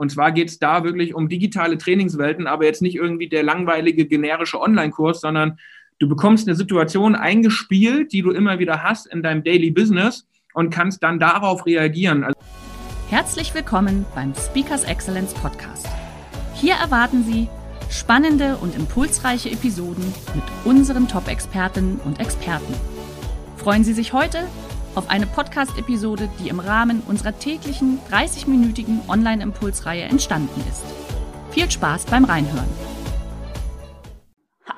Und zwar geht es da wirklich um digitale Trainingswelten, aber jetzt nicht irgendwie der langweilige generische Online-Kurs, sondern du bekommst eine Situation eingespielt, die du immer wieder hast in deinem Daily Business und kannst dann darauf reagieren. Also Herzlich willkommen beim Speakers Excellence Podcast. Hier erwarten Sie spannende und impulsreiche Episoden mit unseren Top-Expertinnen und Experten. Freuen Sie sich heute auf eine Podcast-Episode, die im Rahmen unserer täglichen 30-minütigen Online-Impulsreihe entstanden ist. Viel Spaß beim Reinhören. Ha,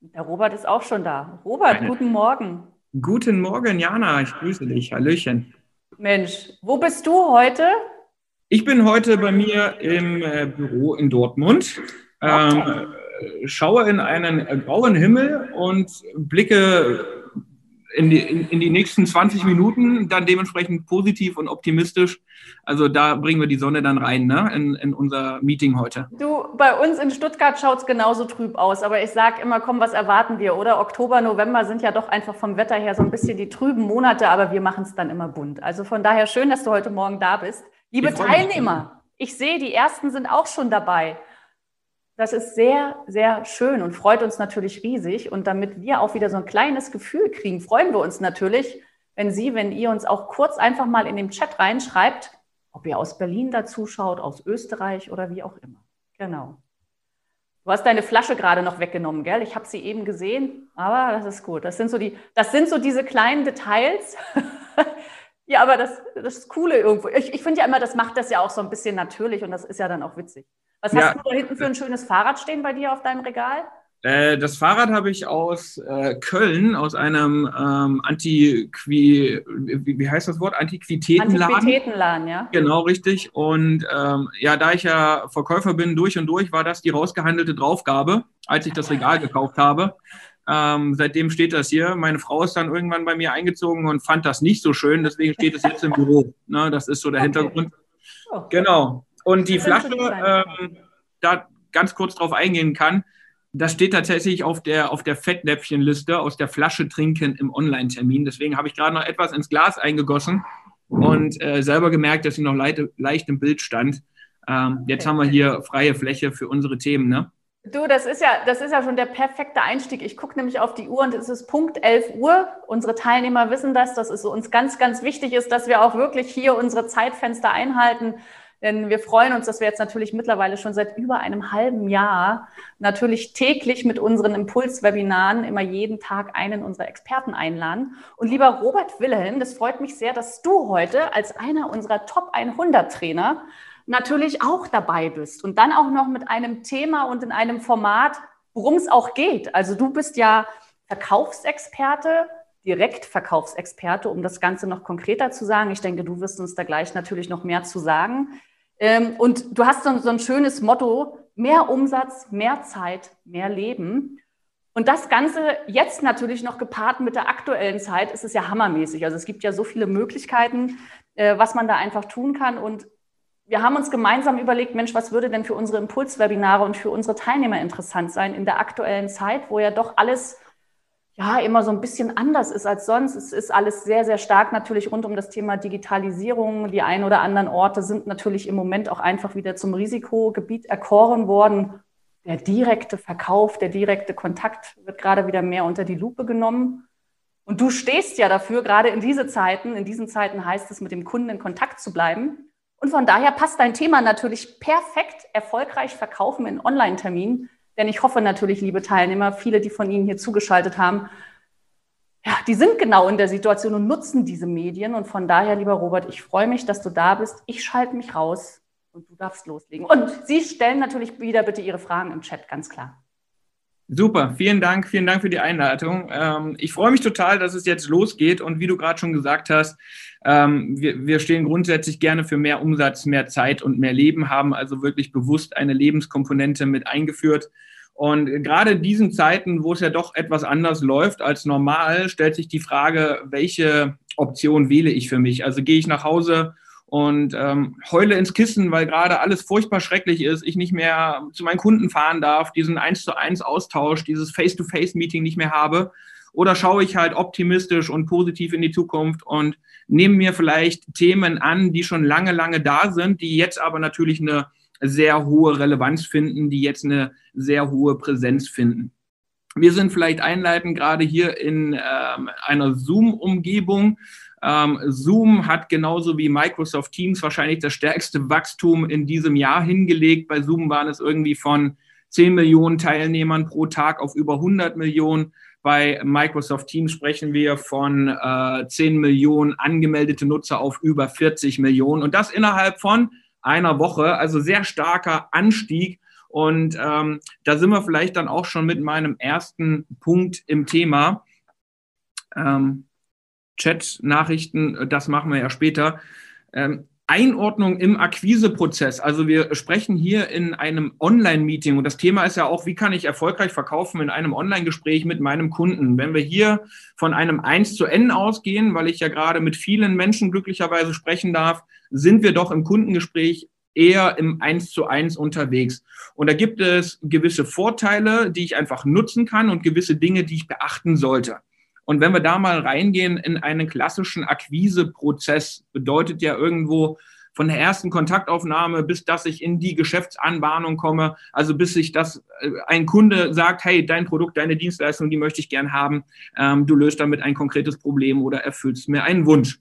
der Robert ist auch schon da. Robert, Eine. guten Morgen. Guten Morgen, Jana. Ich grüße dich. Hallöchen. Mensch, wo bist du heute? Ich bin heute bei mir im äh, Büro in Dortmund. Ähm, schaue in einen grauen Himmel und blicke in die, in, in, die nächsten 20 Minuten dann dementsprechend positiv und optimistisch. Also da bringen wir die Sonne dann rein ne? in, in unser Meeting heute. Du, bei uns in Stuttgart schaut es genauso trüb aus. Aber ich sage immer, komm, was erwarten wir, oder? Oktober, November sind ja doch einfach vom Wetter her so ein bisschen die trüben Monate, aber wir machen es dann immer bunt. Also von daher schön, dass du heute Morgen da bist. Liebe Teilnehmer, ich sehe, die ersten sind auch schon dabei. Das ist sehr, sehr schön und freut uns natürlich riesig. Und damit wir auch wieder so ein kleines Gefühl kriegen, freuen wir uns natürlich, wenn Sie, wenn ihr uns auch kurz einfach mal in den Chat reinschreibt, ob ihr aus Berlin da zuschaut, aus Österreich oder wie auch immer. Genau. Du hast deine Flasche gerade noch weggenommen, gell? Ich habe sie eben gesehen, aber das ist gut. Das sind so, die, das sind so diese kleinen Details. ja, aber das, das ist Coole irgendwo. Ich, ich finde ja immer, das macht das ja auch so ein bisschen natürlich und das ist ja dann auch witzig. Was ja. hast du da hinten für ein schönes Fahrrad stehen bei dir auf deinem Regal? Äh, das Fahrrad habe ich aus äh, Köln, aus einem ähm, Antiqui, wie, wie, heißt das Wort? Antiquitätenladen. Antiquitätenladen, ja. Genau, richtig. Und ähm, ja, da ich ja Verkäufer bin, durch und durch, war das die rausgehandelte Draufgabe, als ich das Regal gekauft habe. Ähm, seitdem steht das hier. Meine Frau ist dann irgendwann bei mir eingezogen und fand das nicht so schön, deswegen steht es jetzt im Büro. Ne, das ist so der okay. Hintergrund. Oh. Genau. Und die Flasche, ähm, da ganz kurz drauf eingehen kann, das steht tatsächlich auf der, auf der Fettnäpfchenliste aus der Flasche trinken im Online-Termin. Deswegen habe ich gerade noch etwas ins Glas eingegossen und äh, selber gemerkt, dass sie noch leicht, leicht im Bild stand. Ähm, jetzt haben wir hier freie Fläche für unsere Themen, ne? Du, das ist ja, das ist ja schon der perfekte Einstieg. Ich gucke nämlich auf die Uhr und es ist Punkt 11 Uhr. Unsere Teilnehmer wissen das, dass es uns ganz, ganz wichtig ist, dass wir auch wirklich hier unsere Zeitfenster einhalten. Denn wir freuen uns, dass wir jetzt natürlich mittlerweile schon seit über einem halben Jahr natürlich täglich mit unseren Impulswebinaren immer jeden Tag einen unserer Experten einladen. Und lieber Robert Wilhelm, das freut mich sehr, dass du heute als einer unserer Top 100 Trainer natürlich auch dabei bist und dann auch noch mit einem Thema und in einem Format, worum es auch geht. Also du bist ja Verkaufsexperte, Direktverkaufsexperte, um das Ganze noch konkreter zu sagen. Ich denke, du wirst uns da gleich natürlich noch mehr zu sagen. Ähm, und du hast so, so ein schönes Motto, mehr Umsatz, mehr Zeit, mehr Leben. Und das Ganze jetzt natürlich noch gepaart mit der aktuellen Zeit ist es ja hammermäßig. Also es gibt ja so viele Möglichkeiten, äh, was man da einfach tun kann. Und wir haben uns gemeinsam überlegt, Mensch, was würde denn für unsere Impulswebinare und für unsere Teilnehmer interessant sein in der aktuellen Zeit, wo ja doch alles ja immer so ein bisschen anders ist als sonst. Es ist alles sehr, sehr stark natürlich rund um das Thema Digitalisierung. Die ein oder anderen Orte sind natürlich im Moment auch einfach wieder zum Risikogebiet erkoren worden. Der direkte Verkauf, der direkte Kontakt wird gerade wieder mehr unter die Lupe genommen. Und du stehst ja dafür, gerade in diese Zeiten, in diesen Zeiten heißt es, mit dem Kunden in Kontakt zu bleiben. Und von daher passt dein Thema natürlich perfekt erfolgreich verkaufen in Online-Terminen denn ich hoffe natürlich, liebe Teilnehmer, viele, die von Ihnen hier zugeschaltet haben, ja, die sind genau in der Situation und nutzen diese Medien. Und von daher, lieber Robert, ich freue mich, dass du da bist. Ich schalte mich raus und du darfst loslegen. Und Sie stellen natürlich wieder bitte Ihre Fragen im Chat, ganz klar. Super, vielen Dank, vielen Dank für die Einleitung. Ähm, ich freue mich total, dass es jetzt losgeht und wie du gerade schon gesagt hast, ähm, wir, wir stehen grundsätzlich gerne für mehr Umsatz, mehr Zeit und mehr Leben, haben also wirklich bewusst eine Lebenskomponente mit eingeführt. Und gerade in diesen Zeiten, wo es ja doch etwas anders läuft als normal, stellt sich die Frage, welche Option wähle ich für mich? Also gehe ich nach Hause und ähm, heule ins Kissen, weil gerade alles furchtbar schrecklich ist, ich nicht mehr zu meinen Kunden fahren darf, diesen eins zu eins Austausch, dieses Face-to-Face-Meeting nicht mehr habe. Oder schaue ich halt optimistisch und positiv in die Zukunft und nehme mir vielleicht Themen an, die schon lange, lange da sind, die jetzt aber natürlich eine sehr hohe Relevanz finden, die jetzt eine sehr hohe Präsenz finden. Wir sind vielleicht einleitend gerade hier in ähm, einer Zoom-Umgebung ähm, Zoom hat genauso wie Microsoft Teams wahrscheinlich das stärkste Wachstum in diesem Jahr hingelegt. Bei Zoom waren es irgendwie von 10 Millionen Teilnehmern pro Tag auf über 100 Millionen. Bei Microsoft Teams sprechen wir von äh, 10 Millionen angemeldete Nutzer auf über 40 Millionen. Und das innerhalb von einer Woche. Also sehr starker Anstieg. Und ähm, da sind wir vielleicht dann auch schon mit meinem ersten Punkt im Thema. Ähm, Chat-Nachrichten, äh, das machen wir ja später. Ähm, Einordnung im Akquiseprozess. Also wir sprechen hier in einem Online-Meeting und das Thema ist ja auch, wie kann ich erfolgreich verkaufen in einem Online-Gespräch mit meinem Kunden. Wenn wir hier von einem 1 zu N ausgehen, weil ich ja gerade mit vielen Menschen glücklicherweise sprechen darf, sind wir doch im Kundengespräch eher im 1 zu 1 unterwegs. Und da gibt es gewisse Vorteile, die ich einfach nutzen kann und gewisse Dinge, die ich beachten sollte. Und wenn wir da mal reingehen in einen klassischen Akquiseprozess, bedeutet ja irgendwo von der ersten Kontaktaufnahme bis dass ich in die Geschäftsanbahnung komme, also bis sich das äh, ein Kunde sagt, hey, dein Produkt, deine Dienstleistung, die möchte ich gern haben, ähm, du löst damit ein konkretes Problem oder erfüllst mir einen Wunsch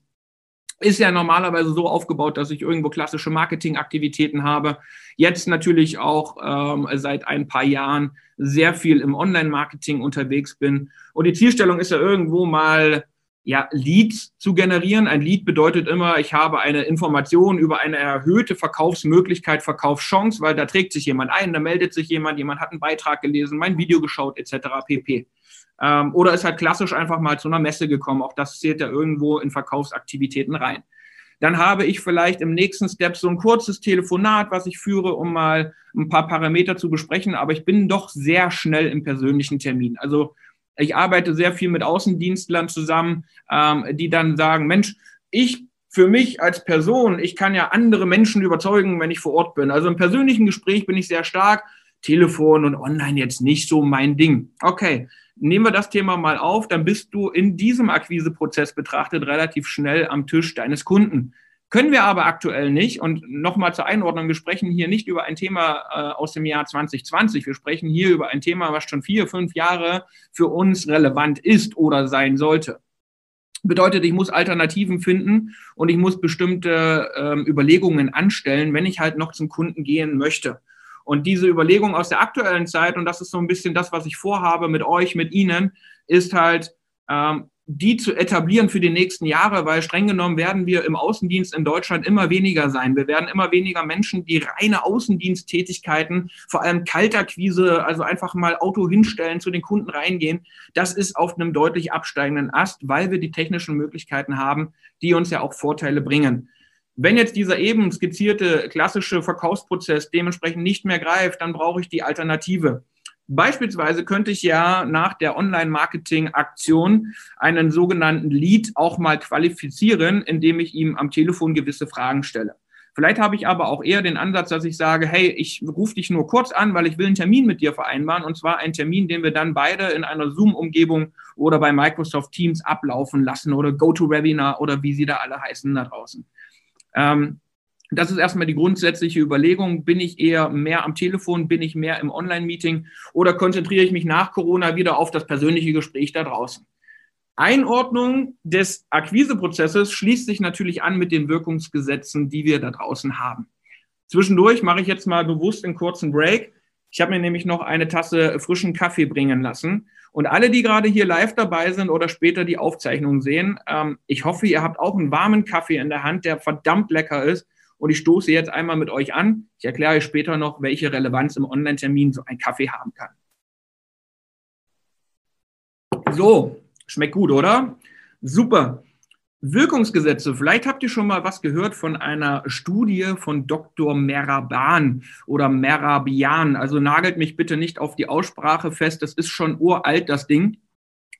ist ja normalerweise so aufgebaut, dass ich irgendwo klassische Marketingaktivitäten habe. Jetzt natürlich auch ähm, seit ein paar Jahren sehr viel im Online-Marketing unterwegs bin. Und die Zielstellung ist ja irgendwo mal ja, Leads zu generieren. Ein Lead bedeutet immer, ich habe eine Information über eine erhöhte Verkaufsmöglichkeit, Verkaufschance, weil da trägt sich jemand ein, da meldet sich jemand, jemand hat einen Beitrag gelesen, mein Video geschaut etc. pp. Ähm, oder ist halt klassisch einfach mal zu einer Messe gekommen. Auch das zählt ja irgendwo in Verkaufsaktivitäten rein. Dann habe ich vielleicht im nächsten Step so ein kurzes Telefonat, was ich führe, um mal ein paar Parameter zu besprechen. Aber ich bin doch sehr schnell im persönlichen Termin. Also ich arbeite sehr viel mit Außendienstlern zusammen, ähm, die dann sagen, Mensch, ich für mich als Person, ich kann ja andere Menschen überzeugen, wenn ich vor Ort bin. Also im persönlichen Gespräch bin ich sehr stark. Telefon und online jetzt nicht so mein Ding. Okay, nehmen wir das Thema mal auf, dann bist du in diesem Akquiseprozess betrachtet relativ schnell am Tisch deines Kunden. Können wir aber aktuell nicht. Und nochmal zur Einordnung, wir sprechen hier nicht über ein Thema äh, aus dem Jahr 2020. Wir sprechen hier über ein Thema, was schon vier, fünf Jahre für uns relevant ist oder sein sollte. Bedeutet, ich muss Alternativen finden und ich muss bestimmte ähm, Überlegungen anstellen, wenn ich halt noch zum Kunden gehen möchte. Und diese Überlegung aus der aktuellen Zeit, und das ist so ein bisschen das, was ich vorhabe mit euch, mit Ihnen, ist halt, ähm, die zu etablieren für die nächsten Jahre, weil streng genommen werden wir im Außendienst in Deutschland immer weniger sein. Wir werden immer weniger Menschen, die reine Außendiensttätigkeiten, vor allem Kaltakquise, also einfach mal Auto hinstellen, zu den Kunden reingehen. Das ist auf einem deutlich absteigenden Ast, weil wir die technischen Möglichkeiten haben, die uns ja auch Vorteile bringen. Wenn jetzt dieser eben skizzierte klassische Verkaufsprozess dementsprechend nicht mehr greift, dann brauche ich die Alternative. Beispielsweise könnte ich ja nach der Online-Marketing-Aktion einen sogenannten Lead auch mal qualifizieren, indem ich ihm am Telefon gewisse Fragen stelle. Vielleicht habe ich aber auch eher den Ansatz, dass ich sage, hey, ich rufe dich nur kurz an, weil ich will einen Termin mit dir vereinbaren und zwar einen Termin, den wir dann beide in einer Zoom-Umgebung oder bei Microsoft Teams ablaufen lassen oder GoToWebinar oder wie sie da alle heißen da draußen. Ähm, das ist erstmal die grundsätzliche Überlegung. Bin ich eher mehr am Telefon? Bin ich mehr im Online-Meeting? Oder konzentriere ich mich nach Corona wieder auf das persönliche Gespräch da draußen? Einordnung des Akquiseprozesses schließt sich natürlich an mit den Wirkungsgesetzen, die wir da draußen haben. Zwischendurch mache ich jetzt mal bewusst einen kurzen Break. Ich habe mir nämlich noch eine Tasse frischen Kaffee bringen lassen. Und alle, die gerade hier live dabei sind oder später die Aufzeichnung sehen, ähm, ich hoffe, ihr habt auch einen warmen Kaffee in der Hand, der verdammt lecker ist. Und ich stoße jetzt einmal mit euch an. Ich erkläre euch später noch, welche Relevanz im Online-Termin so ein Kaffee haben kann. So, schmeckt gut, oder? Super. Wirkungsgesetze. Vielleicht habt ihr schon mal was gehört von einer Studie von Dr. Meraban oder Merabian. Also nagelt mich bitte nicht auf die Aussprache fest. Das ist schon uralt, das Ding.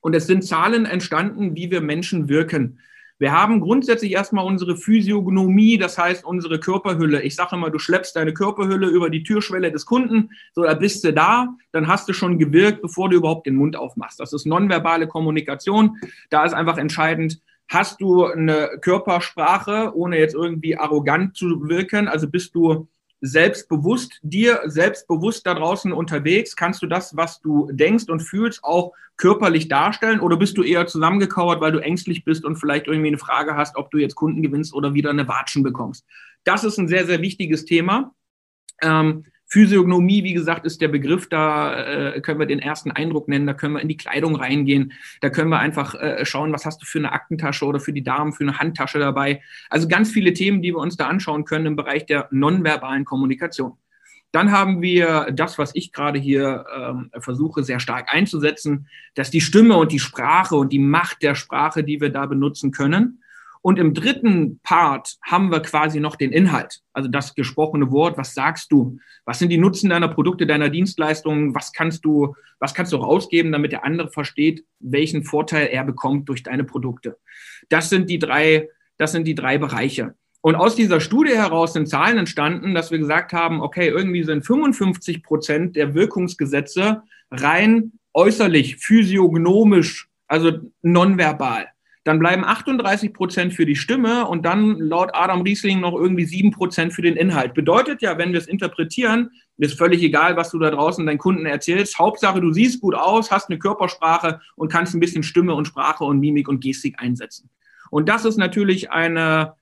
Und es sind Zahlen entstanden, wie wir Menschen wirken. Wir haben grundsätzlich erstmal unsere Physiognomie, das heißt unsere Körperhülle. Ich sage immer, du schleppst deine Körperhülle über die Türschwelle des Kunden, so da bist du da, dann hast du schon gewirkt, bevor du überhaupt den Mund aufmachst. Das ist nonverbale Kommunikation. Da ist einfach entscheidend, hast du eine Körpersprache, ohne jetzt irgendwie arrogant zu wirken? Also bist du selbstbewusst, dir selbstbewusst da draußen unterwegs? Kannst du das, was du denkst und fühlst, auch körperlich darstellen? Oder bist du eher zusammengekauert, weil du ängstlich bist und vielleicht irgendwie eine Frage hast, ob du jetzt Kunden gewinnst oder wieder eine Watschen bekommst? Das ist ein sehr, sehr wichtiges Thema. Ähm, Physiognomie, wie gesagt, ist der Begriff, da äh, können wir den ersten Eindruck nennen, da können wir in die Kleidung reingehen, da können wir einfach äh, schauen, was hast du für eine Aktentasche oder für die Damen für eine Handtasche dabei. Also ganz viele Themen, die wir uns da anschauen können im Bereich der nonverbalen Kommunikation. Dann haben wir das, was ich gerade hier ähm, versuche sehr stark einzusetzen, dass die Stimme und die Sprache und die Macht der Sprache, die wir da benutzen können, und im dritten Part haben wir quasi noch den Inhalt, also das gesprochene Wort. Was sagst du? Was sind die Nutzen deiner Produkte, deiner Dienstleistungen? Was kannst du, was kannst du rausgeben, damit der andere versteht, welchen Vorteil er bekommt durch deine Produkte? Das sind die drei, das sind die drei Bereiche. Und aus dieser Studie heraus sind Zahlen entstanden, dass wir gesagt haben, okay, irgendwie sind 55 Prozent der Wirkungsgesetze rein äußerlich, physiognomisch, also nonverbal. Dann bleiben 38 Prozent für die Stimme und dann laut Adam Riesling noch irgendwie 7 Prozent für den Inhalt. Bedeutet ja, wenn wir es interpretieren, ist völlig egal, was du da draußen deinen Kunden erzählst. Hauptsache, du siehst gut aus, hast eine Körpersprache und kannst ein bisschen Stimme und Sprache und Mimik und Gestik einsetzen. Und das ist natürlich eine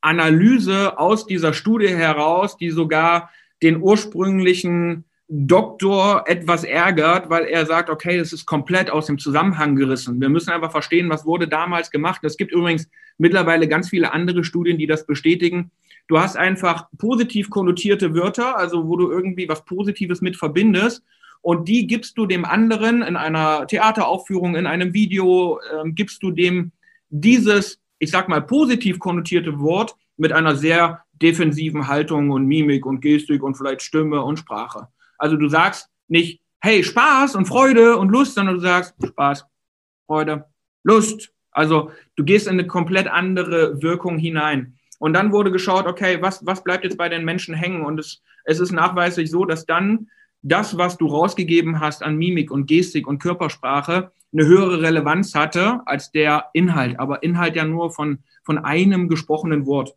Analyse aus dieser Studie heraus, die sogar den ursprünglichen Doktor etwas ärgert, weil er sagt, okay, das ist komplett aus dem Zusammenhang gerissen. Wir müssen einfach verstehen, was wurde damals gemacht. Es gibt übrigens mittlerweile ganz viele andere Studien, die das bestätigen. Du hast einfach positiv konnotierte Wörter, also wo du irgendwie was Positives mit verbindest. Und die gibst du dem anderen in einer Theateraufführung, in einem Video, äh, gibst du dem dieses, ich sag mal, positiv konnotierte Wort mit einer sehr defensiven Haltung und Mimik und Gestik und vielleicht Stimme und Sprache. Also du sagst nicht, hey, Spaß und Freude und Lust, sondern du sagst Spaß, Freude, Lust. Also du gehst in eine komplett andere Wirkung hinein. Und dann wurde geschaut, okay, was, was bleibt jetzt bei den Menschen hängen? Und es, es ist nachweislich so, dass dann das, was du rausgegeben hast an Mimik und Gestik und Körpersprache, eine höhere Relevanz hatte als der Inhalt. Aber Inhalt ja nur von, von einem gesprochenen Wort.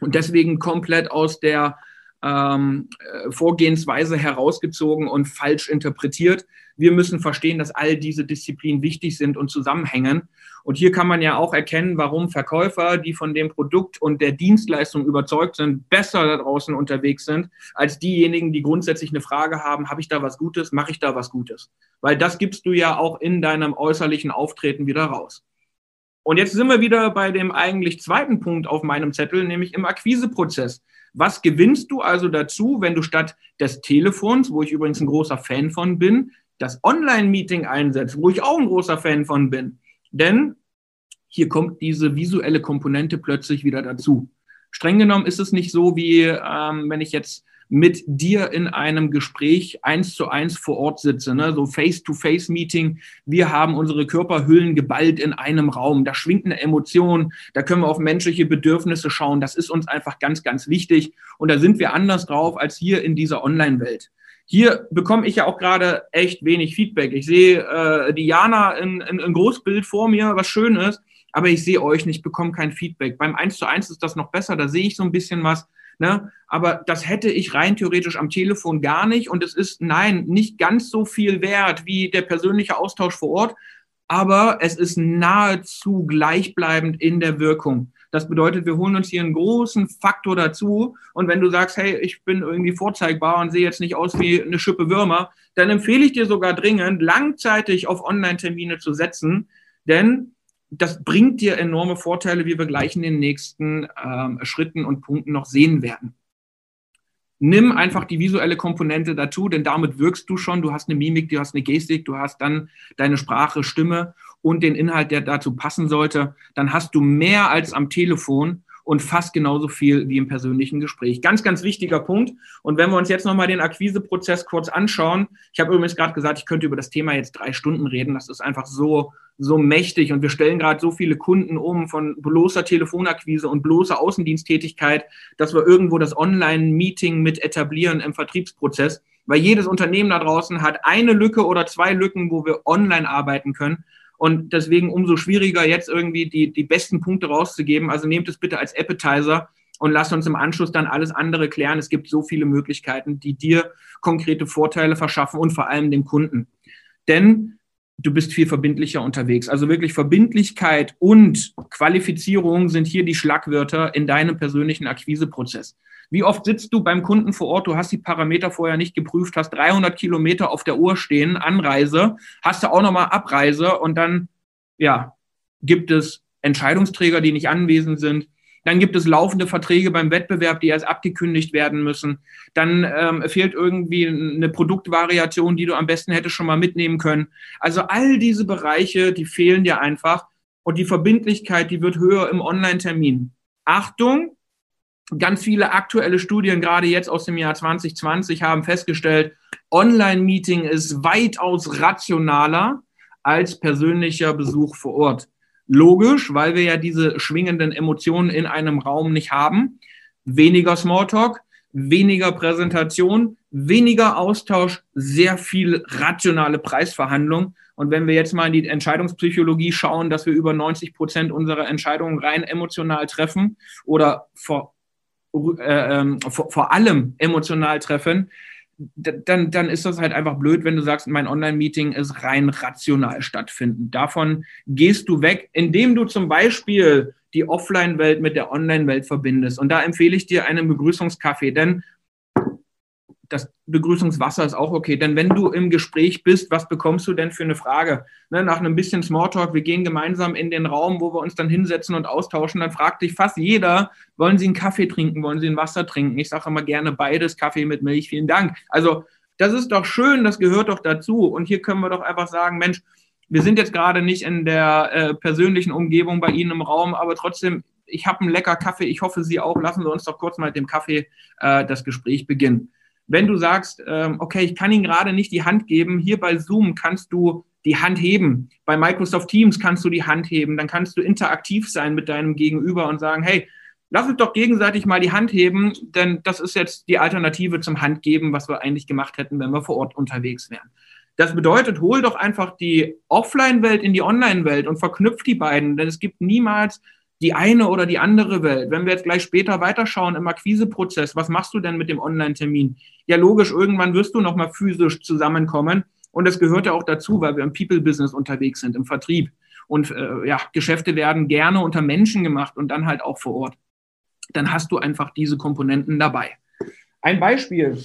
Und deswegen komplett aus der ähm, äh, Vorgehensweise herausgezogen und falsch interpretiert. Wir müssen verstehen, dass all diese Disziplinen wichtig sind und zusammenhängen. Und hier kann man ja auch erkennen, warum Verkäufer, die von dem Produkt und der Dienstleistung überzeugt sind, besser da draußen unterwegs sind, als diejenigen, die grundsätzlich eine Frage haben, habe ich da was Gutes, mache ich da was Gutes? Weil das gibst du ja auch in deinem äußerlichen Auftreten wieder raus. Und jetzt sind wir wieder bei dem eigentlich zweiten Punkt auf meinem Zettel, nämlich im Akquiseprozess. Was gewinnst du also dazu, wenn du statt des Telefons, wo ich übrigens ein großer Fan von bin, das Online-Meeting einsetzt, wo ich auch ein großer Fan von bin? Denn hier kommt diese visuelle Komponente plötzlich wieder dazu. Streng genommen ist es nicht so, wie ähm, wenn ich jetzt mit dir in einem Gespräch eins zu eins vor Ort sitze, ne? so Face-to-Face-Meeting. Wir haben unsere Körperhüllen geballt in einem Raum. Da schwingt eine Emotion, da können wir auf menschliche Bedürfnisse schauen. Das ist uns einfach ganz, ganz wichtig. Und da sind wir anders drauf als hier in dieser Online-Welt. Hier bekomme ich ja auch gerade echt wenig Feedback. Ich sehe äh, Diana in, in, in Großbild vor mir, was schön ist, aber ich sehe euch nicht, bekomme kein Feedback. Beim 1 zu 1 ist das noch besser, da sehe ich so ein bisschen was. Ne? Aber das hätte ich rein theoretisch am Telefon gar nicht. Und es ist, nein, nicht ganz so viel wert wie der persönliche Austausch vor Ort. Aber es ist nahezu gleichbleibend in der Wirkung. Das bedeutet, wir holen uns hier einen großen Faktor dazu. Und wenn du sagst, hey, ich bin irgendwie vorzeigbar und sehe jetzt nicht aus wie eine Schippe Würmer, dann empfehle ich dir sogar dringend, langzeitig auf Online-Termine zu setzen. Denn das bringt dir enorme Vorteile, wie wir gleich in den nächsten ähm, Schritten und Punkten noch sehen werden. nimm einfach die visuelle Komponente dazu, denn damit wirkst du schon. Du hast eine Mimik, du hast eine Gestik, du hast dann deine Sprache, Stimme und den Inhalt, der dazu passen sollte. Dann hast du mehr als am Telefon und fast genauso viel wie im persönlichen Gespräch. Ganz, ganz wichtiger Punkt. Und wenn wir uns jetzt nochmal den Akquiseprozess kurz anschauen, ich habe übrigens gerade gesagt, ich könnte über das Thema jetzt drei Stunden reden. Das ist einfach so, so mächtig und wir stellen gerade so viele Kunden um von bloßer Telefonakquise und bloßer Außendiensttätigkeit, dass wir irgendwo das Online-Meeting mit etablieren im Vertriebsprozess. Weil jedes Unternehmen da draußen hat eine Lücke oder zwei Lücken, wo wir online arbeiten können. Und deswegen umso schwieriger, jetzt irgendwie die, die besten Punkte rauszugeben. Also nehmt es bitte als Appetizer und lasst uns im Anschluss dann alles andere klären. Es gibt so viele Möglichkeiten, die dir konkrete Vorteile verschaffen und vor allem dem Kunden. Denn du bist viel verbindlicher unterwegs. Also wirklich Verbindlichkeit und Qualifizierung sind hier die Schlagwörter in deinem persönlichen Akquiseprozess. Wie oft sitzt du beim Kunden vor Ort, du hast die Parameter vorher nicht geprüft, hast 300 Kilometer auf der Uhr stehen, Anreise, hast du auch nochmal Abreise und dann, ja, gibt es Entscheidungsträger, die nicht anwesend sind. Dann gibt es laufende Verträge beim Wettbewerb, die erst abgekündigt werden müssen. Dann ähm, fehlt irgendwie eine Produktvariation, die du am besten hättest schon mal mitnehmen können. Also all diese Bereiche, die fehlen dir einfach. Und die Verbindlichkeit, die wird höher im Online-Termin. Achtung, Ganz viele aktuelle Studien, gerade jetzt aus dem Jahr 2020, haben festgestellt, Online-Meeting ist weitaus rationaler als persönlicher Besuch vor Ort. Logisch, weil wir ja diese schwingenden Emotionen in einem Raum nicht haben. Weniger Smalltalk, weniger Präsentation, weniger Austausch, sehr viel rationale Preisverhandlung. Und wenn wir jetzt mal in die Entscheidungspsychologie schauen, dass wir über 90 Prozent unserer Entscheidungen rein emotional treffen oder vor äh, ähm, vor, vor, allem emotional treffen, dann, dann ist das halt einfach blöd, wenn du sagst, mein Online-Meeting ist rein rational stattfinden. Davon gehst du weg, indem du zum Beispiel die Offline-Welt mit der Online-Welt verbindest. Und da empfehle ich dir einen Begrüßungskaffee, denn das Begrüßungswasser ist auch okay. Denn wenn du im Gespräch bist, was bekommst du denn für eine Frage? Ne, nach einem bisschen Smalltalk, wir gehen gemeinsam in den Raum, wo wir uns dann hinsetzen und austauschen, dann fragt dich fast jeder, wollen Sie einen Kaffee trinken, wollen Sie ein Wasser trinken? Ich sage immer gerne beides, Kaffee mit Milch, vielen Dank. Also das ist doch schön, das gehört doch dazu. Und hier können wir doch einfach sagen, Mensch, wir sind jetzt gerade nicht in der äh, persönlichen Umgebung bei Ihnen im Raum, aber trotzdem, ich habe einen lecker Kaffee, ich hoffe Sie auch. Lassen Sie uns doch kurz mal mit dem Kaffee äh, das Gespräch beginnen. Wenn du sagst, ähm, okay, ich kann Ihnen gerade nicht die Hand geben, hier bei Zoom kannst du die Hand heben. Bei Microsoft Teams kannst du die Hand heben. Dann kannst du interaktiv sein mit deinem Gegenüber und sagen, hey, lass uns doch gegenseitig mal die Hand heben, denn das ist jetzt die Alternative zum Handgeben, was wir eigentlich gemacht hätten, wenn wir vor Ort unterwegs wären. Das bedeutet, hol doch einfach die Offline-Welt in die Online-Welt und verknüpft die beiden, denn es gibt niemals die eine oder die andere Welt. Wenn wir jetzt gleich später weiterschauen im Akquiseprozess, was machst du denn mit dem Online-Termin? Ja, logisch, irgendwann wirst du nochmal physisch zusammenkommen. Und das gehört ja auch dazu, weil wir im People-Business unterwegs sind, im Vertrieb. Und äh, ja, Geschäfte werden gerne unter Menschen gemacht und dann halt auch vor Ort. Dann hast du einfach diese Komponenten dabei. Ein Beispiel.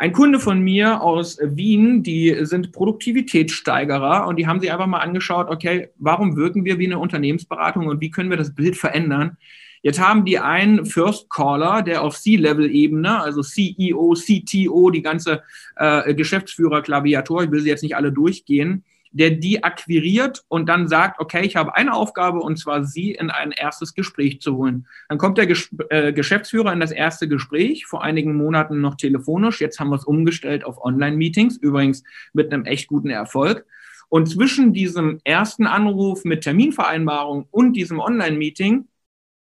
Ein Kunde von mir aus Wien, die sind Produktivitätssteigerer und die haben sich einfach mal angeschaut, okay, warum wirken wir wie eine Unternehmensberatung und wie können wir das Bild verändern? Jetzt haben die einen First Caller, der auf C-Level-Ebene, also CEO, CTO, die ganze äh, Geschäftsführer-Klaviatur, ich will sie jetzt nicht alle durchgehen, der die akquiriert und dann sagt, okay, ich habe eine Aufgabe und zwar Sie in ein erstes Gespräch zu holen. Dann kommt der Ges äh, Geschäftsführer in das erste Gespräch, vor einigen Monaten noch telefonisch, jetzt haben wir es umgestellt auf Online-Meetings, übrigens mit einem echt guten Erfolg. Und zwischen diesem ersten Anruf mit Terminvereinbarung und diesem Online-Meeting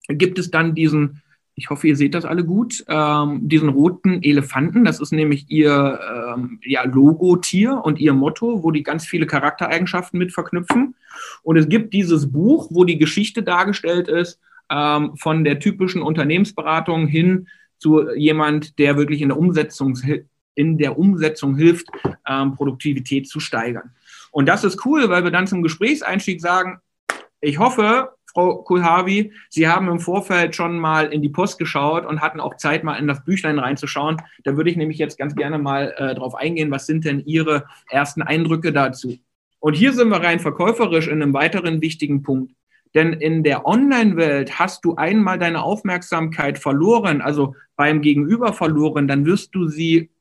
gibt es dann diesen ich hoffe, ihr seht das alle gut, ähm, diesen roten Elefanten. Das ist nämlich ihr ähm, ja, Logo-Tier und ihr Motto, wo die ganz viele Charaktereigenschaften mit verknüpfen. Und es gibt dieses Buch, wo die Geschichte dargestellt ist, ähm, von der typischen Unternehmensberatung hin zu jemand, der wirklich in der Umsetzung, in der Umsetzung hilft, ähm, Produktivität zu steigern. Und das ist cool, weil wir dann zum Gesprächseinstieg sagen, ich hoffe, Frau Kulhavi, Sie haben im Vorfeld schon mal in die Post geschaut und hatten auch Zeit, mal in das Büchlein reinzuschauen. Da würde ich nämlich jetzt ganz gerne mal äh, drauf eingehen. Was sind denn Ihre ersten Eindrücke dazu? Und hier sind wir rein verkäuferisch in einem weiteren wichtigen Punkt. Denn in der Online-Welt hast du einmal deine Aufmerksamkeit verloren, also beim Gegenüber verloren, dann wirst du sie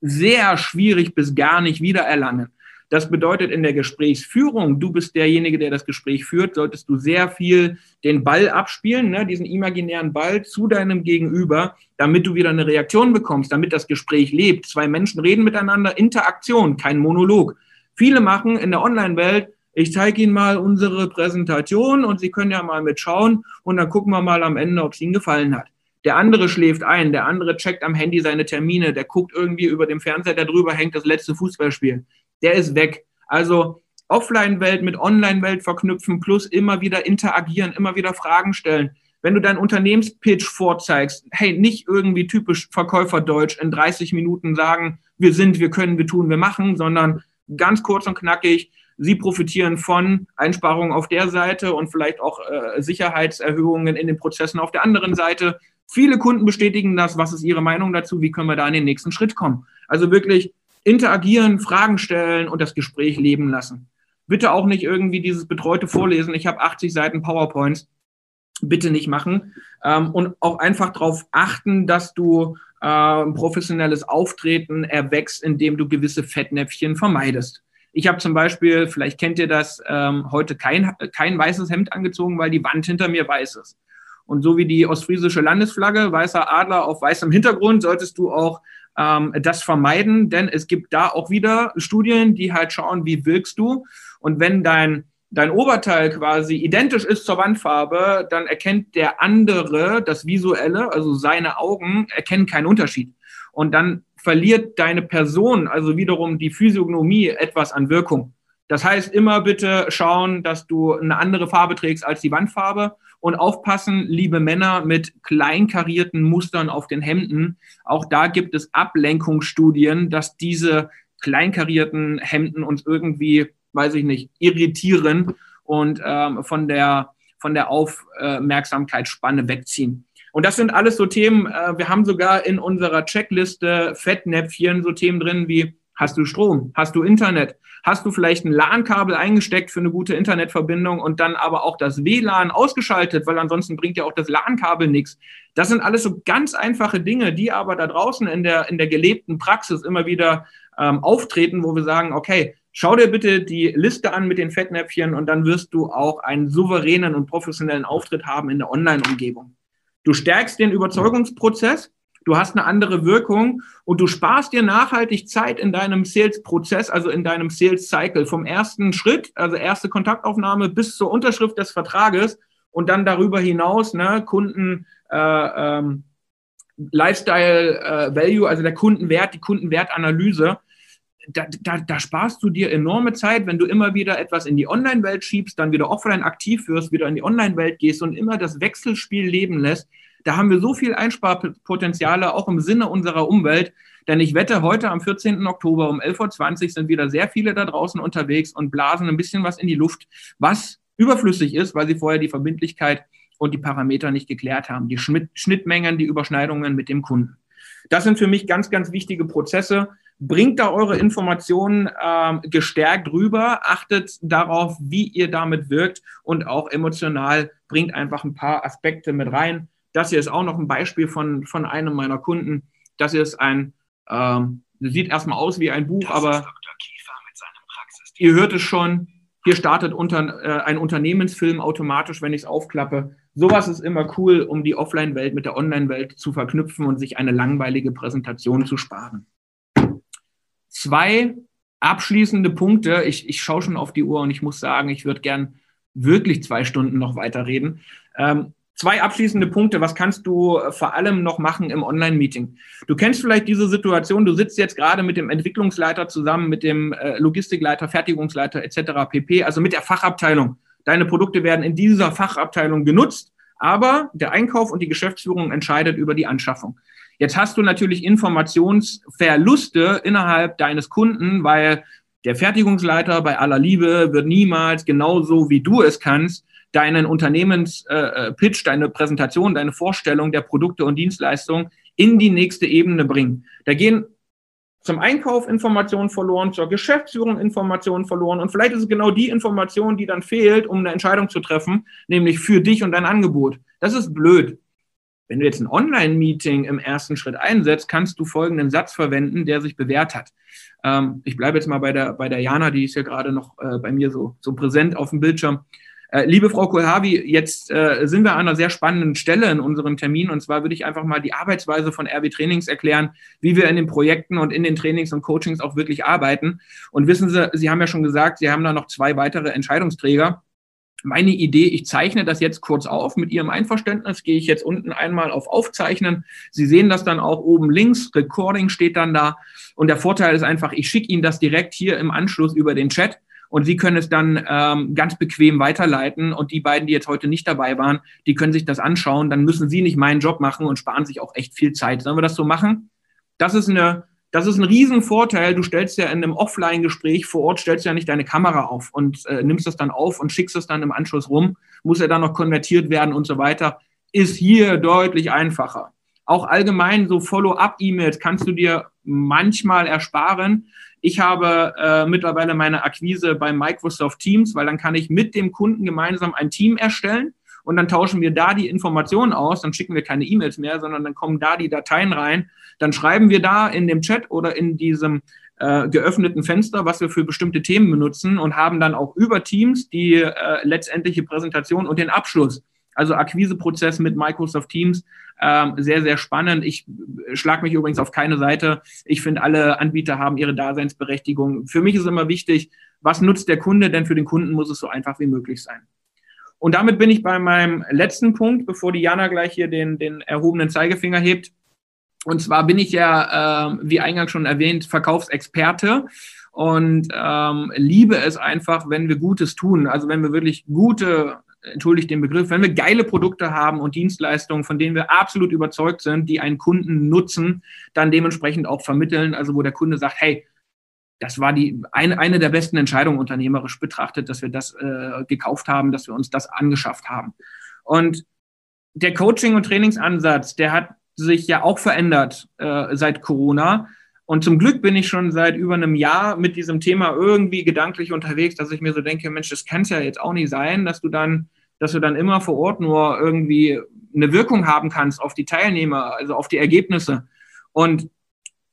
sehr schwierig bis gar nicht wiedererlangen. Das bedeutet in der Gesprächsführung, du bist derjenige, der das Gespräch führt, solltest du sehr viel den Ball abspielen, ne, diesen imaginären Ball zu deinem Gegenüber, damit du wieder eine Reaktion bekommst, damit das Gespräch lebt. Zwei Menschen reden miteinander, Interaktion, kein Monolog. Viele machen in der Online-Welt, ich zeige Ihnen mal unsere Präsentation und Sie können ja mal mitschauen und dann gucken wir mal am Ende, ob es Ihnen gefallen hat. Der andere schläft ein, der andere checkt am Handy seine Termine, der guckt irgendwie über dem Fernseher, der drüber hängt das letzte Fußballspiel der ist weg. Also Offline-Welt mit Online-Welt verknüpfen, plus immer wieder interagieren, immer wieder Fragen stellen. Wenn du deinen Unternehmenspitch vorzeigst, hey, nicht irgendwie typisch Verkäuferdeutsch in 30 Minuten sagen, wir sind, wir können, wir tun, wir machen, sondern ganz kurz und knackig, sie profitieren von Einsparungen auf der Seite und vielleicht auch äh, Sicherheitserhöhungen in den Prozessen auf der anderen Seite. Viele Kunden bestätigen das. Was ist Ihre Meinung dazu? Wie können wir da in den nächsten Schritt kommen? Also wirklich interagieren, Fragen stellen und das Gespräch leben lassen. Bitte auch nicht irgendwie dieses betreute Vorlesen. Ich habe 80 Seiten PowerPoints. Bitte nicht machen. Ähm, und auch einfach darauf achten, dass du äh, professionelles Auftreten erwächst, indem du gewisse Fettnäpfchen vermeidest. Ich habe zum Beispiel, vielleicht kennt ihr das, ähm, heute kein, kein weißes Hemd angezogen, weil die Wand hinter mir weiß ist. Und so wie die ostfriesische Landesflagge, weißer Adler auf weißem Hintergrund, solltest du auch ähm, das vermeiden, denn es gibt da auch wieder Studien, die halt schauen, wie wirkst du. Und wenn dein, dein Oberteil quasi identisch ist zur Wandfarbe, dann erkennt der andere das Visuelle, also seine Augen, erkennen keinen Unterschied. Und dann verliert deine Person, also wiederum die Physiognomie, etwas an Wirkung. Das heißt, immer bitte schauen, dass du eine andere Farbe trägst als die Wandfarbe und aufpassen, liebe Männer, mit kleinkarierten Mustern auf den Hemden. Auch da gibt es Ablenkungsstudien, dass diese kleinkarierten Hemden uns irgendwie, weiß ich nicht, irritieren und ähm, von der von der Aufmerksamkeitsspanne wegziehen. Und das sind alles so Themen, äh, wir haben sogar in unserer Checkliste Fettnäpfchen so Themen drin wie Hast du Strom? Hast du Internet? Hast du vielleicht ein LAN-Kabel eingesteckt für eine gute Internetverbindung und dann aber auch das WLAN ausgeschaltet, weil ansonsten bringt ja auch das LAN-Kabel nichts. Das sind alles so ganz einfache Dinge, die aber da draußen in der, in der gelebten Praxis immer wieder ähm, auftreten, wo wir sagen, okay, schau dir bitte die Liste an mit den Fettnäpfchen und dann wirst du auch einen souveränen und professionellen Auftritt haben in der Online-Umgebung. Du stärkst den Überzeugungsprozess du hast eine andere Wirkung und du sparst dir nachhaltig Zeit in deinem Sales-Prozess, also in deinem Sales-Cycle vom ersten Schritt, also erste Kontaktaufnahme bis zur Unterschrift des Vertrages und dann darüber hinaus ne, Kunden äh, ähm, Lifestyle äh, Value, also der Kundenwert, die Kundenwertanalyse. Da, da, da sparst du dir enorme Zeit, wenn du immer wieder etwas in die Online-Welt schiebst, dann wieder offline aktiv wirst, wieder in die Online-Welt gehst und immer das Wechselspiel leben lässt da haben wir so viel Einsparpotenziale auch im Sinne unserer Umwelt. Denn ich wette, heute am 14. Oktober um 11.20 Uhr sind wieder sehr viele da draußen unterwegs und blasen ein bisschen was in die Luft, was überflüssig ist, weil sie vorher die Verbindlichkeit und die Parameter nicht geklärt haben. Die Schnittmengen, die Überschneidungen mit dem Kunden. Das sind für mich ganz, ganz wichtige Prozesse. Bringt da eure Informationen ähm, gestärkt rüber, achtet darauf, wie ihr damit wirkt und auch emotional bringt einfach ein paar Aspekte mit rein. Das hier ist auch noch ein Beispiel von, von einem meiner Kunden. Das hier ist ein, ähm, sieht erstmal aus wie ein Buch, das aber ihr hört es schon, hier startet unter, äh, ein Unternehmensfilm automatisch, wenn ich es aufklappe. Sowas ist immer cool, um die Offline-Welt mit der Online-Welt zu verknüpfen und sich eine langweilige Präsentation zu sparen. Zwei abschließende Punkte. Ich, ich schaue schon auf die Uhr und ich muss sagen, ich würde gern wirklich zwei Stunden noch weiterreden. Ähm, Zwei abschließende Punkte. Was kannst du äh, vor allem noch machen im Online-Meeting? Du kennst vielleicht diese Situation, du sitzt jetzt gerade mit dem Entwicklungsleiter zusammen, mit dem äh, Logistikleiter, Fertigungsleiter etc. pp., also mit der Fachabteilung. Deine Produkte werden in dieser Fachabteilung genutzt, aber der Einkauf und die Geschäftsführung entscheidet über die Anschaffung. Jetzt hast du natürlich Informationsverluste innerhalb deines Kunden, weil der Fertigungsleiter bei aller Liebe wird niemals genauso wie du es kannst deinen Unternehmenspitch, äh, deine Präsentation, deine Vorstellung der Produkte und Dienstleistungen in die nächste Ebene bringen. Da gehen zum Einkauf Informationen verloren, zur Geschäftsführung Informationen verloren. Und vielleicht ist es genau die Information, die dann fehlt, um eine Entscheidung zu treffen, nämlich für dich und dein Angebot. Das ist blöd. Wenn du jetzt ein Online-Meeting im ersten Schritt einsetzt, kannst du folgenden Satz verwenden, der sich bewährt hat. Ähm, ich bleibe jetzt mal bei der, bei der Jana, die ist ja gerade noch äh, bei mir so, so präsent auf dem Bildschirm. Äh, liebe Frau Kohlhavi, jetzt äh, sind wir an einer sehr spannenden Stelle in unserem Termin. Und zwar würde ich einfach mal die Arbeitsweise von RW Trainings erklären, wie wir in den Projekten und in den Trainings und Coachings auch wirklich arbeiten. Und wissen Sie, Sie haben ja schon gesagt, Sie haben da noch zwei weitere Entscheidungsträger meine Idee, ich zeichne das jetzt kurz auf. Mit Ihrem Einverständnis gehe ich jetzt unten einmal auf Aufzeichnen. Sie sehen das dann auch oben links. Recording steht dann da. Und der Vorteil ist einfach, ich schicke Ihnen das direkt hier im Anschluss über den Chat. Und Sie können es dann ähm, ganz bequem weiterleiten. Und die beiden, die jetzt heute nicht dabei waren, die können sich das anschauen. Dann müssen Sie nicht meinen Job machen und sparen sich auch echt viel Zeit. Sollen wir das so machen? Das ist eine das ist ein Riesenvorteil. Du stellst ja in einem Offline-Gespräch vor Ort, stellst ja nicht deine Kamera auf und äh, nimmst das dann auf und schickst es dann im Anschluss rum, muss ja dann noch konvertiert werden und so weiter. Ist hier deutlich einfacher. Auch allgemein so Follow-up-E-Mails kannst du dir manchmal ersparen. Ich habe äh, mittlerweile meine Akquise bei Microsoft Teams, weil dann kann ich mit dem Kunden gemeinsam ein Team erstellen und dann tauschen wir da die Informationen aus, dann schicken wir keine E-Mails mehr, sondern dann kommen da die Dateien rein, dann schreiben wir da in dem Chat oder in diesem äh, geöffneten Fenster, was wir für bestimmte Themen benutzen und haben dann auch über Teams die äh, letztendliche Präsentation und den Abschluss. Also Akquiseprozess mit Microsoft Teams, ähm, sehr, sehr spannend. Ich schlage mich übrigens auf keine Seite. Ich finde, alle Anbieter haben ihre Daseinsberechtigung. Für mich ist immer wichtig, was nutzt der Kunde, denn für den Kunden muss es so einfach wie möglich sein. Und damit bin ich bei meinem letzten Punkt, bevor die Jana gleich hier den, den erhobenen Zeigefinger hebt. Und zwar bin ich ja, äh, wie eingangs schon erwähnt, Verkaufsexperte und ähm, liebe es einfach, wenn wir Gutes tun. Also wenn wir wirklich gute, entschuldigt den Begriff, wenn wir geile Produkte haben und Dienstleistungen, von denen wir absolut überzeugt sind, die einen Kunden nutzen, dann dementsprechend auch vermitteln. Also wo der Kunde sagt, hey, das war die eine, eine der besten Entscheidungen unternehmerisch betrachtet, dass wir das äh, gekauft haben, dass wir uns das angeschafft haben. Und der Coaching- und Trainingsansatz, der hat sich ja auch verändert äh, seit Corona. Und zum Glück bin ich schon seit über einem Jahr mit diesem Thema irgendwie gedanklich unterwegs, dass ich mir so denke, Mensch, das kann es ja jetzt auch nicht sein, dass du dann, dass du dann immer vor Ort nur irgendwie eine Wirkung haben kannst auf die Teilnehmer, also auf die Ergebnisse. Und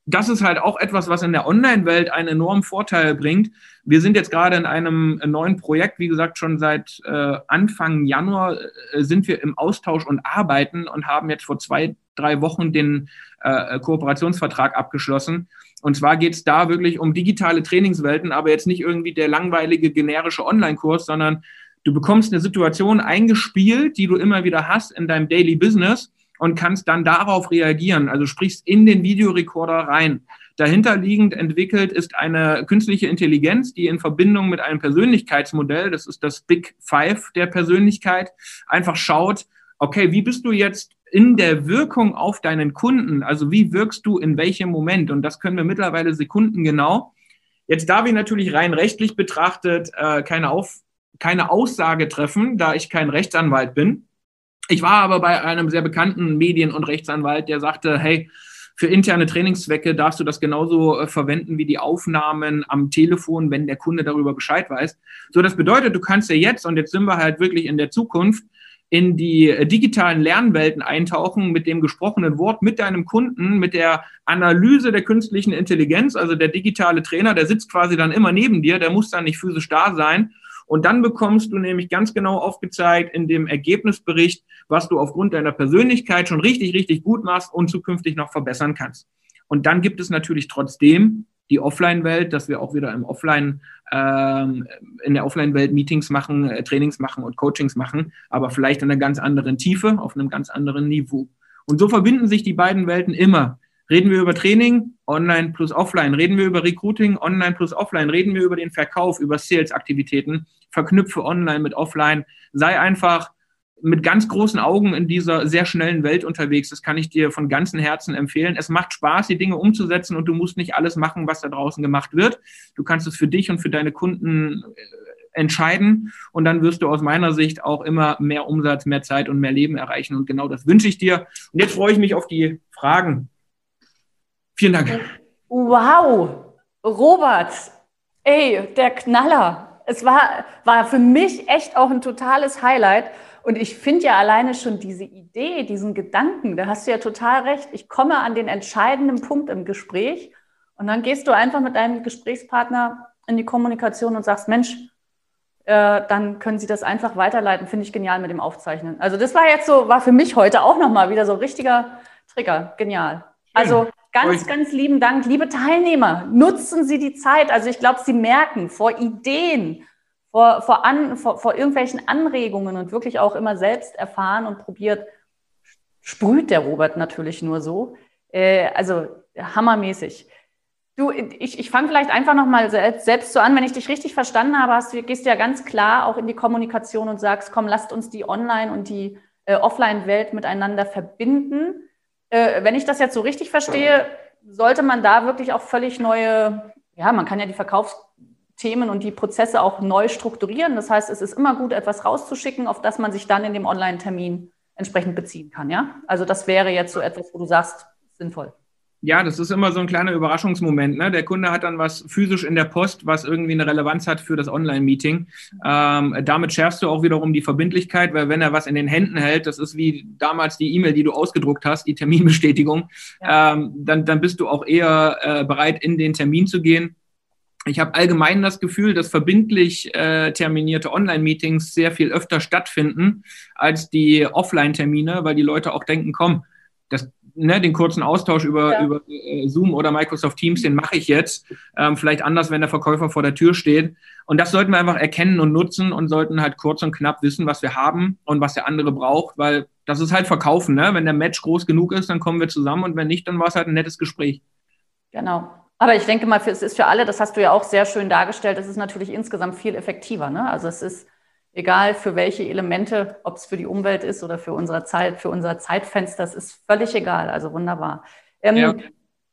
das ist halt auch etwas, was in der Online-Welt einen enormen Vorteil bringt. Wir sind jetzt gerade in einem neuen Projekt, wie gesagt, schon seit äh, Anfang Januar äh, sind wir im Austausch und arbeiten und haben jetzt vor zwei, drei Wochen den äh, Kooperationsvertrag abgeschlossen. Und zwar geht es da wirklich um digitale Trainingswelten, aber jetzt nicht irgendwie der langweilige generische Online-Kurs, sondern du bekommst eine Situation eingespielt, die du immer wieder hast in deinem Daily Business und kannst dann darauf reagieren. Also sprichst in den Videorekorder rein. Dahinterliegend entwickelt ist eine künstliche Intelligenz, die in Verbindung mit einem Persönlichkeitsmodell, das ist das Big Five der Persönlichkeit, einfach schaut, okay, wie bist du jetzt in der Wirkung auf deinen Kunden? Also wie wirkst du in welchem Moment? Und das können wir mittlerweile sekundengenau. Jetzt darf ich natürlich rein rechtlich betrachtet äh, keine, Auf, keine Aussage treffen, da ich kein Rechtsanwalt bin. Ich war aber bei einem sehr bekannten Medien- und Rechtsanwalt, der sagte, hey, für interne Trainingszwecke darfst du das genauso äh, verwenden wie die Aufnahmen am Telefon, wenn der Kunde darüber Bescheid weiß. So, das bedeutet, du kannst ja jetzt, und jetzt sind wir halt wirklich in der Zukunft, in die äh, digitalen Lernwelten eintauchen mit dem gesprochenen Wort, mit deinem Kunden, mit der Analyse der künstlichen Intelligenz. Also der digitale Trainer, der sitzt quasi dann immer neben dir, der muss dann nicht physisch da sein und dann bekommst du nämlich ganz genau aufgezeigt in dem Ergebnisbericht, was du aufgrund deiner Persönlichkeit schon richtig, richtig gut machst und zukünftig noch verbessern kannst. Und dann gibt es natürlich trotzdem die Offline-Welt, dass wir auch wieder im Offline, ähm, in der Offline-Welt Meetings machen, äh, Trainings machen und Coachings machen, aber vielleicht in einer ganz anderen Tiefe, auf einem ganz anderen Niveau. Und so verbinden sich die beiden Welten immer. Reden wir über Training, online plus offline. Reden wir über Recruiting, online plus offline. Reden wir über den Verkauf, über Sales-Aktivitäten. Verknüpfe online mit offline. Sei einfach mit ganz großen Augen in dieser sehr schnellen Welt unterwegs. Das kann ich dir von ganzem Herzen empfehlen. Es macht Spaß, die Dinge umzusetzen und du musst nicht alles machen, was da draußen gemacht wird. Du kannst es für dich und für deine Kunden äh, entscheiden und dann wirst du aus meiner Sicht auch immer mehr Umsatz, mehr Zeit und mehr Leben erreichen und genau das wünsche ich dir. Und jetzt freue ich mich auf die Fragen. Vielen Dank. Wow, Robert, ey, der Knaller. Es war, war für mich echt auch ein totales Highlight. Und ich finde ja alleine schon diese Idee, diesen Gedanken, da hast du ja total recht. Ich komme an den entscheidenden Punkt im Gespräch und dann gehst du einfach mit deinem Gesprächspartner in die Kommunikation und sagst, Mensch, äh, dann können Sie das einfach weiterleiten. Finde ich genial mit dem Aufzeichnen. Also das war jetzt so, war für mich heute auch nochmal wieder so ein richtiger Trigger. Genial. Also ganz, ganz lieben Dank. Liebe Teilnehmer, nutzen Sie die Zeit. Also ich glaube, Sie merken vor Ideen, vor, vor, an, vor, vor irgendwelchen Anregungen und wirklich auch immer selbst erfahren und probiert, sprüht der Robert natürlich nur so. Äh, also hammermäßig. Du, ich, ich fange vielleicht einfach nochmal selbst so an. Wenn ich dich richtig verstanden habe, hast du, gehst du ja ganz klar auch in die Kommunikation und sagst, komm, lasst uns die Online- und die äh, Offline-Welt miteinander verbinden. Äh, wenn ich das jetzt so richtig verstehe, sollte man da wirklich auch völlig neue, ja, man kann ja die Verkaufs Themen und die Prozesse auch neu strukturieren. Das heißt, es ist immer gut, etwas rauszuschicken, auf das man sich dann in dem Online-Termin entsprechend beziehen kann. Ja, also das wäre jetzt so etwas, wo du sagst, sinnvoll. Ja, das ist immer so ein kleiner Überraschungsmoment. Ne? Der Kunde hat dann was physisch in der Post, was irgendwie eine Relevanz hat für das Online-Meeting. Ähm, damit schärfst du auch wiederum die Verbindlichkeit, weil wenn er was in den Händen hält, das ist wie damals die E-Mail, die du ausgedruckt hast, die Terminbestätigung, ja. ähm, dann, dann bist du auch eher äh, bereit, in den Termin zu gehen ich habe allgemein das Gefühl, dass verbindlich äh, terminierte Online-Meetings sehr viel öfter stattfinden als die Offline-Termine, weil die Leute auch denken, komm, das, ne, den kurzen Austausch über, ja. über äh, Zoom oder Microsoft Teams, den mache ich jetzt. Ähm, vielleicht anders, wenn der Verkäufer vor der Tür steht. Und das sollten wir einfach erkennen und nutzen und sollten halt kurz und knapp wissen, was wir haben und was der andere braucht, weil das ist halt Verkaufen. Ne? Wenn der Match groß genug ist, dann kommen wir zusammen und wenn nicht, dann war es halt ein nettes Gespräch. Genau. Aber ich denke mal, es ist für alle, das hast du ja auch sehr schön dargestellt, es ist natürlich insgesamt viel effektiver. Ne? Also es ist egal für welche Elemente, ob es für die Umwelt ist oder für unsere Zeit, für unser Zeitfenster, es ist völlig egal. Also wunderbar. Ähm, ja.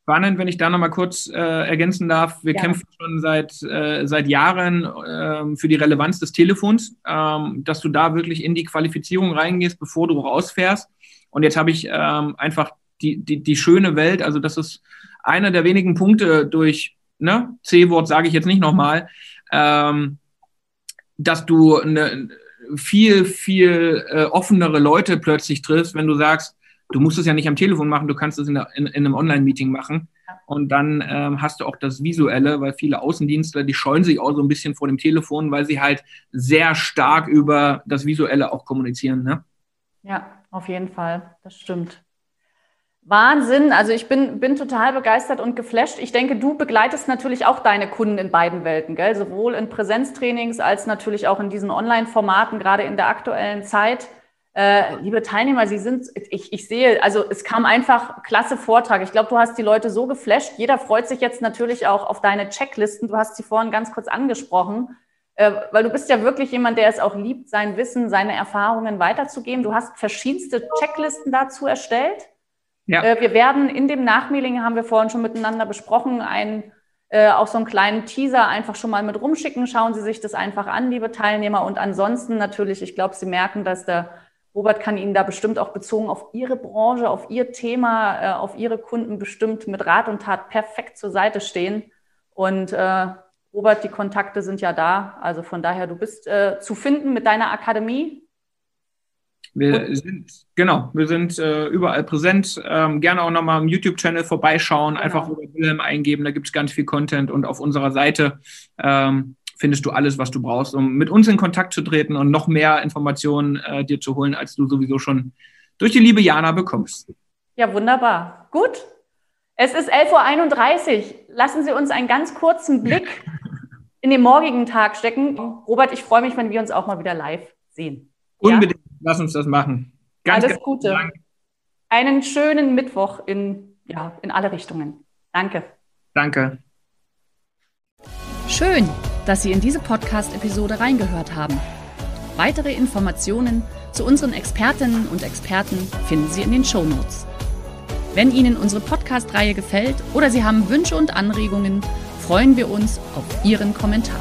Spannend, wenn ich da nochmal kurz äh, ergänzen darf. Wir ja. kämpfen schon seit, äh, seit Jahren äh, für die Relevanz des Telefons, ähm, dass du da wirklich in die Qualifizierung reingehst, bevor du rausfährst. Und jetzt habe ich ähm, einfach die, die, die schöne Welt, also das ist einer der wenigen Punkte durch, ne, C-Wort sage ich jetzt nicht nochmal, ähm, dass du eine, viel, viel äh, offenere Leute plötzlich triffst, wenn du sagst, du musst es ja nicht am Telefon machen, du kannst es in, in, in einem Online-Meeting machen. Und dann ähm, hast du auch das Visuelle, weil viele Außendienstler, die scheuen sich auch so ein bisschen vor dem Telefon, weil sie halt sehr stark über das Visuelle auch kommunizieren. Ne? Ja, auf jeden Fall, das stimmt. Wahnsinn. Also ich bin, bin total begeistert und geflasht. Ich denke, du begleitest natürlich auch deine Kunden in beiden Welten, gell? sowohl in Präsenztrainings als natürlich auch in diesen Online-Formaten, gerade in der aktuellen Zeit. Äh, liebe Teilnehmer, Sie sind, ich, ich sehe, also es kam einfach klasse Vortrag. Ich glaube, du hast die Leute so geflasht. Jeder freut sich jetzt natürlich auch auf deine Checklisten. Du hast sie vorhin ganz kurz angesprochen, äh, weil du bist ja wirklich jemand, der es auch liebt, sein Wissen, seine Erfahrungen weiterzugeben. Du hast verschiedenste Checklisten dazu erstellt. Ja. Äh, wir werden in dem Nachmailing, haben wir vorhin schon miteinander besprochen, ein, äh, auch so einen kleinen Teaser einfach schon mal mit rumschicken. Schauen Sie sich das einfach an, liebe Teilnehmer. Und ansonsten natürlich, ich glaube, Sie merken, dass der Robert kann Ihnen da bestimmt auch bezogen auf Ihre Branche, auf Ihr Thema, äh, auf Ihre Kunden bestimmt mit Rat und Tat perfekt zur Seite stehen. Und äh, Robert, die Kontakte sind ja da. Also von daher, du bist äh, zu finden mit deiner Akademie. Wir sind, genau, wir sind äh, überall präsent. Ähm, gerne auch nochmal im YouTube-Channel vorbeischauen, genau. einfach Wilhelm eingeben, da gibt es ganz viel Content und auf unserer Seite ähm, findest du alles, was du brauchst, um mit uns in Kontakt zu treten und noch mehr Informationen äh, dir zu holen, als du sowieso schon durch die liebe Jana bekommst. Ja, wunderbar. Gut. Es ist 11.31 Uhr. Lassen Sie uns einen ganz kurzen Blick in den morgigen Tag stecken. Robert, ich freue mich, wenn wir uns auch mal wieder live sehen. Unbedingt. Ja? Lass uns das machen. Ganz, Alles ganz Gute. Dank. Einen schönen Mittwoch in, ja, in alle Richtungen. Danke. Danke. Schön, dass Sie in diese Podcast-Episode reingehört haben. Weitere Informationen zu unseren Expertinnen und Experten finden Sie in den Show Notes. Wenn Ihnen unsere Podcast-Reihe gefällt oder Sie haben Wünsche und Anregungen, freuen wir uns auf Ihren Kommentar.